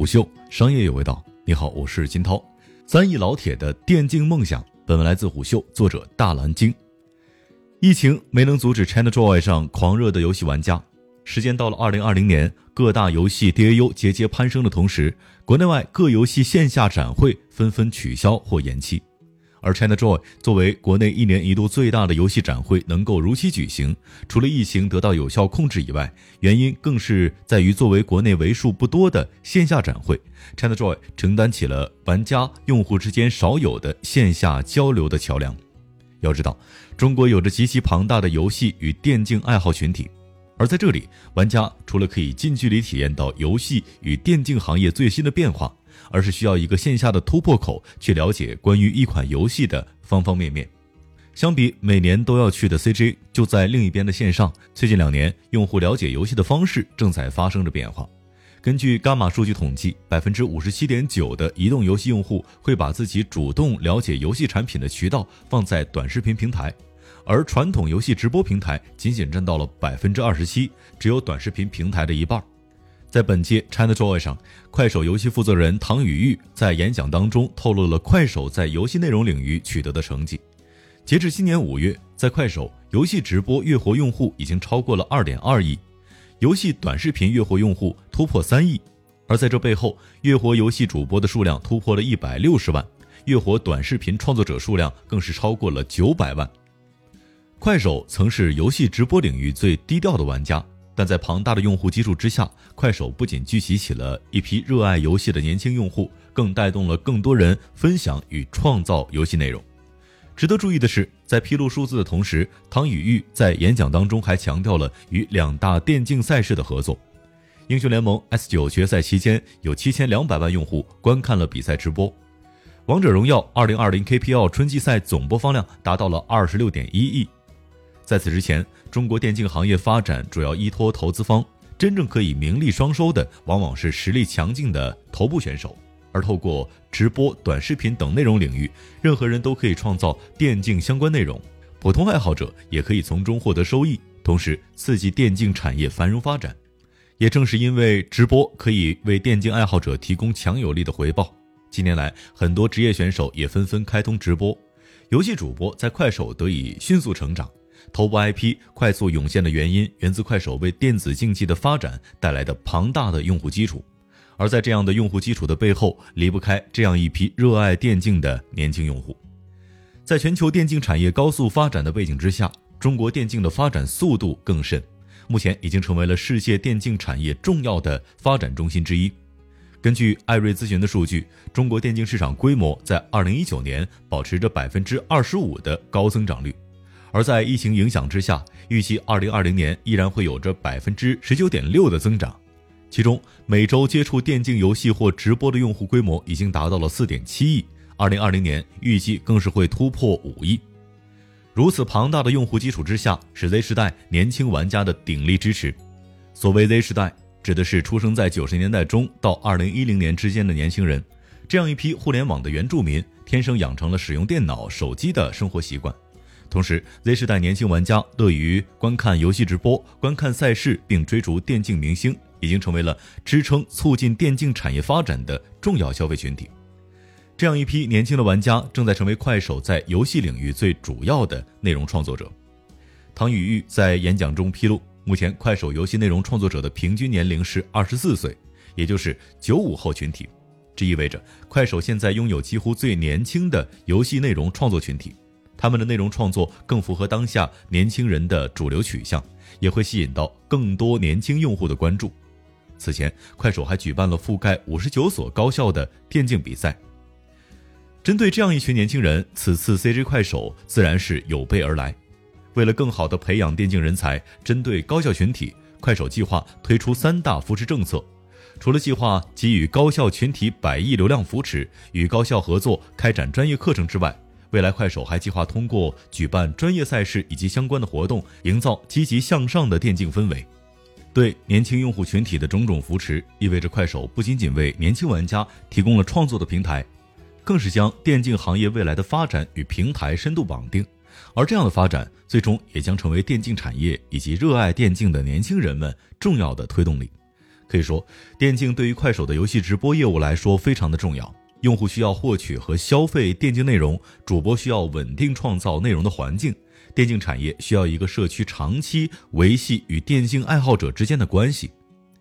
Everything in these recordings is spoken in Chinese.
虎嗅商业有味道，你好，我是金涛。三亿老铁的电竞梦想，本文来自虎嗅，作者大蓝鲸。疫情没能阻止 ChinaJoy 上狂热的游戏玩家。时间到了二零二零年，各大游戏 DAU 节节攀升的同时，国内外各游戏线下展会纷纷取消或延期。而 ChinaJoy 作为国内一年一度最大的游戏展会，能够如期举行，除了疫情得到有效控制以外，原因更是在于作为国内为数不多的线下展会，ChinaJoy 承担起了玩家用户之间少有的线下交流的桥梁。要知道，中国有着极其庞大的游戏与电竞爱好群体，而在这里，玩家除了可以近距离体验到游戏与电竞行业最新的变化。而是需要一个线下的突破口，去了解关于一款游戏的方方面面。相比每年都要去的 CJ，就在另一边的线上。最近两年，用户了解游戏的方式正在发生着变化。根据伽马数据统计，百分之五十七点九的移动游戏用户会把自己主动了解游戏产品的渠道放在短视频平台，而传统游戏直播平台仅仅占到了百分之二十七，只有短视频平台的一半。在本届 ChinaJoy 上，快手游戏负责人唐雨玉在演讲当中透露了快手在游戏内容领域取得的成绩。截至今年五月，在快手游戏直播月活用户已经超过了二点二亿，游戏短视频月活用户突破三亿。而在这背后，月活游戏主播的数量突破了一百六十万，月活短视频创作者数量更是超过了九百万。快手曾是游戏直播领域最低调的玩家。但在庞大的用户基数之下，快手不仅聚集起了一批热爱游戏的年轻用户，更带动了更多人分享与创造游戏内容。值得注意的是，在披露数字的同时，唐雨玉在演讲当中还强调了与两大电竞赛事的合作。英雄联盟 S 九决赛期间，有七千两百万用户观看了比赛直播；王者荣耀二零二零 KPL 春季赛总播放量达到了二十六点一亿。在此之前。中国电竞行业发展主要依托投资方，真正可以名利双收的，往往是实力强劲的头部选手。而透过直播、短视频等内容领域，任何人都可以创造电竞相关内容，普通爱好者也可以从中获得收益，同时刺激电竞产业繁荣发展。也正是因为直播可以为电竞爱好者提供强有力的回报，近年来很多职业选手也纷纷开通直播，游戏主播在快手得以迅速成长。头部 IP 快速涌现的原因，源自快手为电子竞技的发展带来的庞大的用户基础，而在这样的用户基础的背后，离不开这样一批热爱电竞的年轻用户。在全球电竞产业高速发展的背景之下，中国电竞的发展速度更甚，目前已经成为了世界电竞产业重要的发展中心之一。根据艾瑞咨询的数据，中国电竞市场规模在2019年保持着百分之二十五的高增长率。而在疫情影响之下，预计二零二零年依然会有着百分之十九点六的增长，其中每周接触电竞游戏或直播的用户规模已经达到了四点七亿，二零二零年预计更是会突破五亿。如此庞大的用户基础之下，是 Z 时代年轻玩家的鼎力支持。所谓 Z 时代，指的是出生在九十年代中到二零一零年之间的年轻人，这样一批互联网的原住民，天生养成了使用电脑、手机的生活习惯。同时，Z 时代年轻玩家乐于观看游戏直播、观看赛事，并追逐电竞明星，已经成为了支撑、促进电竞产业发展的重要消费群体。这样一批年轻的玩家正在成为快手在游戏领域最主要的内容创作者。唐雨玉在演讲中披露，目前快手游戏内容创作者的平均年龄是二十四岁，也就是九五后群体。这意味着快手现在拥有几乎最年轻的游戏内容创作群体。他们的内容创作更符合当下年轻人的主流取向，也会吸引到更多年轻用户的关注。此前，快手还举办了覆盖五十九所高校的电竞比赛。针对这样一群年轻人，此次 CJ 快手自然是有备而来。为了更好地培养电竞人才，针对高校群体，快手计划推出三大扶持政策。除了计划给予高校群体百亿流量扶持，与高校合作开展专业课程之外，未来，快手还计划通过举办专业赛事以及相关的活动，营造积极向上的电竞氛围。对年轻用户群体的种种扶持，意味着快手不仅仅为年轻玩家提供了创作的平台，更是将电竞行业未来的发展与平台深度绑定。而这样的发展，最终也将成为电竞产业以及热爱电竞的年轻人们重要的推动力。可以说，电竞对于快手的游戏直播业务来说非常的重要。用户需要获取和消费电竞内容，主播需要稳定创造内容的环境，电竞产业需要一个社区长期维系与电竞爱好者之间的关系。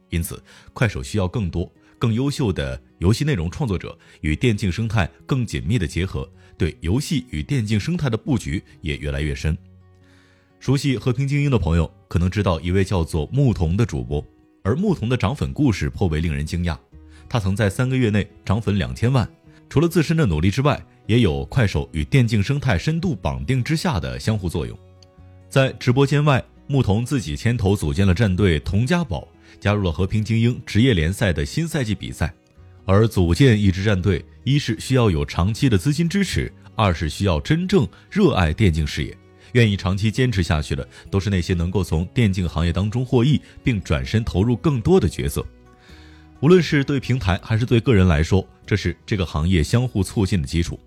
因此，快手需要更多、更优秀的游戏内容创作者与电竞生态更紧密的结合，对游戏与电竞生态的布局也越来越深。熟悉和平精英的朋友可能知道一位叫做牧童的主播，而牧童的涨粉故事颇为令人惊讶。他曾在三个月内涨粉两千万，除了自身的努力之外，也有快手与电竞生态深度绑定之下的相互作用。在直播间外，牧童自己牵头组建了战队童家宝，加入了和平精英职业联赛的新赛季比赛。而组建一支战队，一是需要有长期的资金支持，二是需要真正热爱电竞事业，愿意长期坚持下去的，都是那些能够从电竞行业当中获益，并转身投入更多的角色。无论是对平台还是对个人来说，这是这个行业相互促进的基础。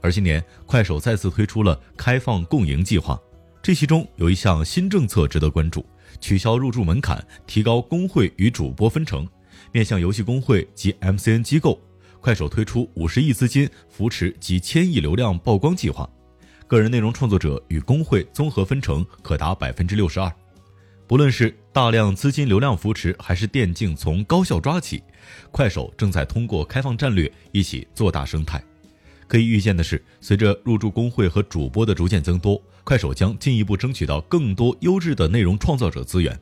而今年，快手再次推出了开放共赢计划，这其中有一项新政策值得关注：取消入驻门槛，提高工会与主播分成。面向游戏工会及 MCN 机构，快手推出五十亿资金扶持及千亿流量曝光计划，个人内容创作者与工会综合分成可达百分之六十二。不论是大量资金流量扶持，还是电竞从高校抓起，快手正在通过开放战略一起做大生态。可以预见的是，随着入驻工会和主播的逐渐增多，快手将进一步争取到更多优质的内容创造者资源。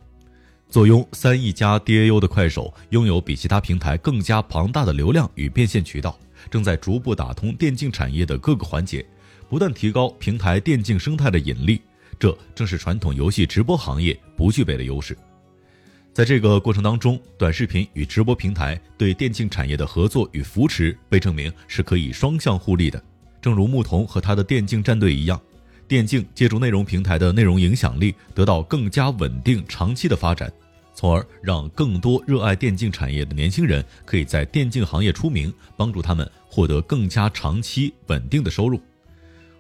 坐拥三亿加 DAU 的快手，拥有比其他平台更加庞大的流量与变现渠道，正在逐步打通电竞产业的各个环节，不断提高平台电竞生态的引力。这正是传统游戏直播行业不具备的优势。在这个过程当中，短视频与直播平台对电竞产业的合作与扶持被证明是可以双向互利的。正如牧童和他的电竞战队一样，电竞借助内容平台的内容影响力得到更加稳定长期的发展，从而让更多热爱电竞产业的年轻人可以在电竞行业出名，帮助他们获得更加长期稳定的收入。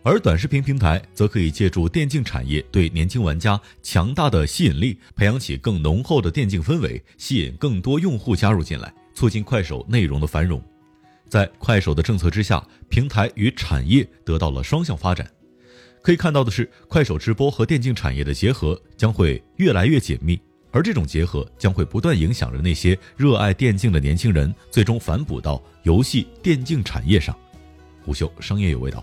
而短视频平台则可以借助电竞产业对年轻玩家强大的吸引力，培养起更浓厚的电竞氛围，吸引更多用户加入进来，促进快手内容的繁荣。在快手的政策之下，平台与产业得到了双向发展。可以看到的是，快手直播和电竞产业的结合将会越来越紧密，而这种结合将会不断影响着那些热爱电竞的年轻人，最终反哺到游戏电竞产业上。虎嗅商业有味道。